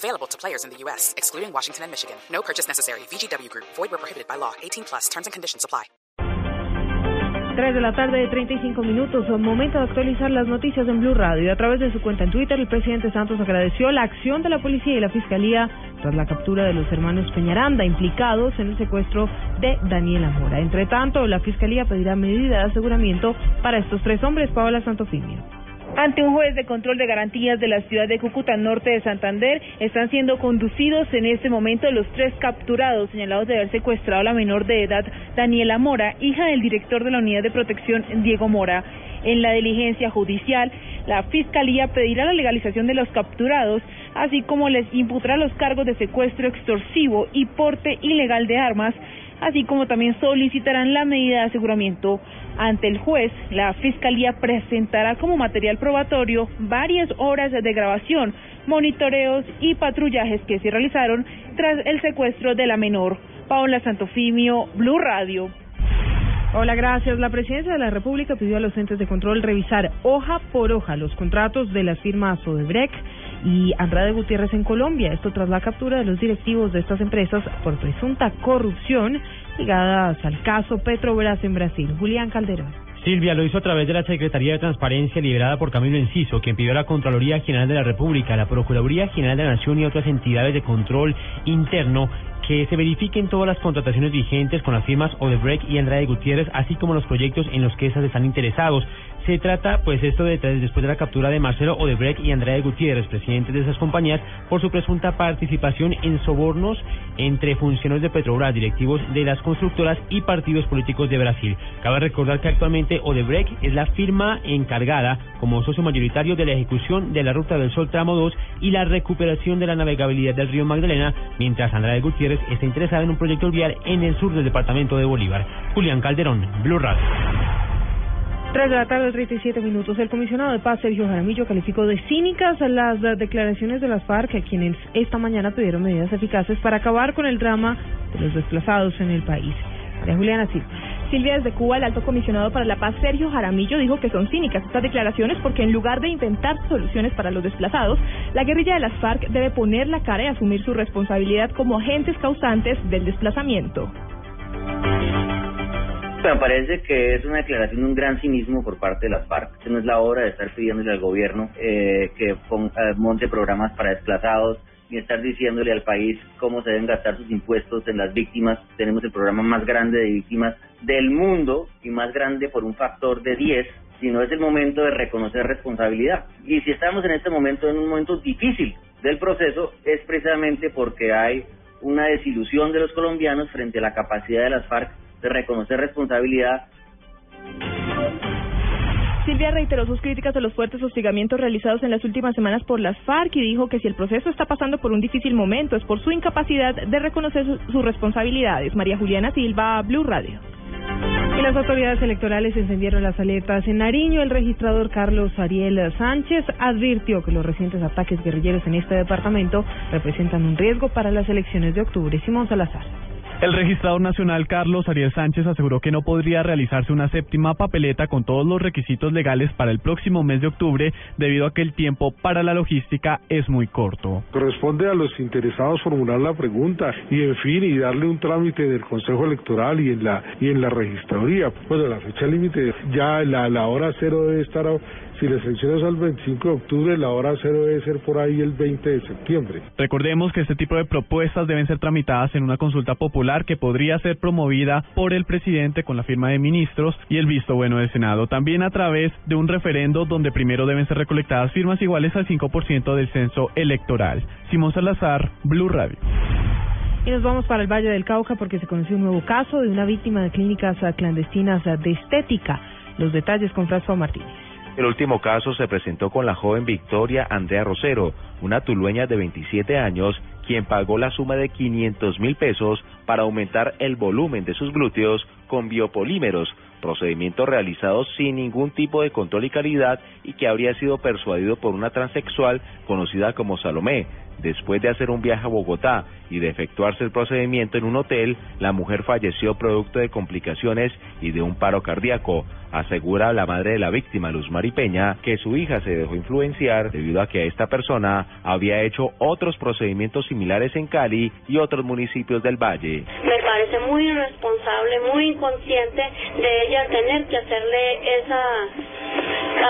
Available to players in the U.S., excluding Washington and Michigan. No purchase necessary. VGW Group. Void where prohibited by law. 18 plus. Terms and conditions apply. 3 de la tarde de 35 minutos, momento de actualizar las noticias en Blue Radio. A través de su cuenta en Twitter, el presidente Santos agradeció la acción de la policía y la fiscalía tras la captura de los hermanos Peñaranda implicados en el secuestro de Daniela Mora. Entre tanto, la fiscalía pedirá medida de aseguramiento para estos tres hombres, Paola Santofimio. Ante un juez de control de garantías de la ciudad de Cúcuta Norte de Santander, están siendo conducidos en este momento los tres capturados señalados de haber secuestrado a la menor de edad Daniela Mora, hija del director de la Unidad de Protección Diego Mora. En la diligencia judicial, la Fiscalía pedirá la legalización de los capturados, así como les imputará los cargos de secuestro extorsivo y porte ilegal de armas, así como también solicitarán la medida de aseguramiento ante el juez, la Fiscalía presentará como material probatorio varias horas de grabación, monitoreos y patrullajes que se realizaron tras el secuestro de la menor. Paola Santofimio, Blue Radio. Hola, gracias. La Presidencia de la República pidió a los entes de control revisar hoja por hoja los contratos de las firmas Odebrecht y Andrade Gutiérrez en Colombia. Esto tras la captura de los directivos de estas empresas por presunta corrupción ligadas al caso Petrobras en Brasil. Julián Calderón. Silvia lo hizo a través de la Secretaría de Transparencia liderada por Camilo Enciso, quien pidió a la Contraloría General de la República, la Procuraduría General de la Nación y otras entidades de control interno que se verifiquen todas las contrataciones vigentes con las firmas Odebrecht y Andrade Gutiérrez, así como los proyectos en los que esas están interesados. Se trata, pues, esto de después de la captura de Marcelo Odebrecht y Andrade Gutiérrez, presidentes de esas compañías, por su presunta participación en sobornos entre funcionarios de Petrobras, directivos de las constructoras y partidos políticos de Brasil. Cabe recordar que actualmente Odebrecht es la firma encargada como socio mayoritario de la ejecución de la Ruta del Sol Tramo 2 y la recuperación de la navegabilidad del río Magdalena, mientras Andrade Gutiérrez está interesada en un proyecto vial en el sur del departamento de Bolívar. Julián Calderón, Blue Radio. 3 de la tarde, 37 minutos. El comisionado de paz, Sergio Jaramillo, calificó de cínicas las declaraciones de las FARC, quienes esta mañana pidieron medidas eficaces para acabar con el drama de los desplazados en el país. María Juliana Silva. Silvia, desde Cuba, el alto comisionado para la paz, Sergio Jaramillo, dijo que son cínicas estas declaraciones porque en lugar de intentar soluciones para los desplazados, la guerrilla de las FARC debe poner la cara y asumir su responsabilidad como agentes causantes del desplazamiento. Me parece que es una declaración de un gran cinismo por parte de las FARC. no es la hora de estar pidiéndole al gobierno eh, que eh, monte programas para desplazados ni estar diciéndole al país cómo se deben gastar sus impuestos en las víctimas. Tenemos el programa más grande de víctimas del mundo y más grande por un factor de 10 sino es el momento de reconocer responsabilidad. Y si estamos en este momento en un momento difícil del proceso, es precisamente porque hay una desilusión de los colombianos frente a la capacidad de las FARC de reconocer responsabilidad. Silvia reiteró sus críticas a los fuertes hostigamientos realizados en las últimas semanas por las FARC y dijo que si el proceso está pasando por un difícil momento es por su incapacidad de reconocer sus responsabilidades. María Juliana Silva, Blue Radio. Y las autoridades electorales encendieron las alertas en Nariño. El registrador Carlos Ariel Sánchez advirtió que los recientes ataques guerrilleros en este departamento representan un riesgo para las elecciones de octubre. Simón Salazar. El registrador nacional Carlos Ariel Sánchez aseguró que no podría realizarse una séptima papeleta con todos los requisitos legales para el próximo mes de octubre debido a que el tiempo para la logística es muy corto. Corresponde a los interesados formular la pregunta y en fin y darle un trámite del Consejo Electoral y en la y en la registraduría. Bueno, la fecha límite ya la, la hora cero debe estar si las elecciones son el 25 de octubre, la hora cero debe ser por ahí el 20 de septiembre. Recordemos que este tipo de propuestas deben ser tramitadas en una consulta popular que podría ser promovida por el presidente con la firma de ministros y el visto bueno del Senado. También a través de un referendo donde primero deben ser recolectadas firmas iguales al 5% del censo electoral. Simón Salazar, Blue Radio. Y nos vamos para el Valle del Cauca porque se conoció un nuevo caso de una víctima de clínicas clandestinas de estética. Los detalles con François Martínez. El último caso se presentó con la joven Victoria Andrea Rosero, una tulueña de 27 años, quien pagó la suma de 500 mil pesos para aumentar el volumen de sus glúteos con biopolímeros, procedimiento realizado sin ningún tipo de control y calidad y que habría sido persuadido por una transexual conocida como Salomé. Después de hacer un viaje a Bogotá y de efectuarse el procedimiento en un hotel, la mujer falleció producto de complicaciones y de un paro cardíaco. Asegura la madre de la víctima, Luz Maripeña, que su hija se dejó influenciar debido a que esta persona había hecho otros procedimientos similares en Cali y otros municipios del Valle. Muy irresponsable, muy inconsciente de ella tener que hacerle esa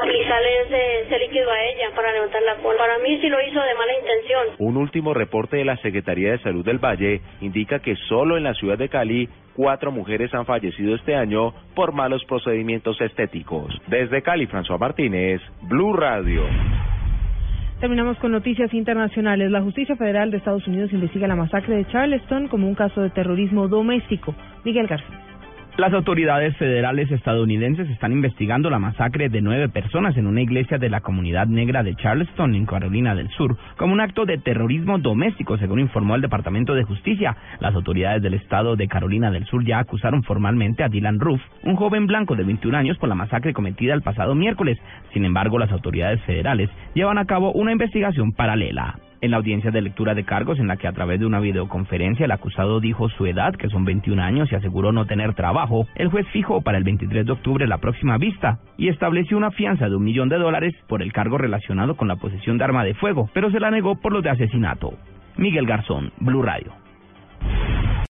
aplicarle ese, líquido a ella para levantar la cola. Para mí sí lo hizo de mala intención. Un último reporte de la Secretaría de Salud del Valle indica que solo en la ciudad de Cali cuatro mujeres han fallecido este año por malos procedimientos estéticos. Desde Cali, François Martínez, Blue Radio. Terminamos con noticias internacionales. La Justicia Federal de Estados Unidos investiga la masacre de Charleston como un caso de terrorismo doméstico. Miguel García. Las autoridades federales estadounidenses están investigando la masacre de nueve personas en una iglesia de la comunidad negra de Charleston, en Carolina del Sur, como un acto de terrorismo doméstico, según informó el Departamento de Justicia. Las autoridades del estado de Carolina del Sur ya acusaron formalmente a Dylan Roof, un joven blanco de 21 años, por la masacre cometida el pasado miércoles. Sin embargo, las autoridades federales llevan a cabo una investigación paralela en la audiencia de lectura de cargos en la que a través de una videoconferencia el acusado dijo su edad, que son 21 años, y aseguró no tener trabajo, el juez fijó para el 23 de octubre la próxima vista y estableció una fianza de un millón de dólares por el cargo relacionado con la posesión de arma de fuego, pero se la negó por los de asesinato. Miguel Garzón, Blue Radio.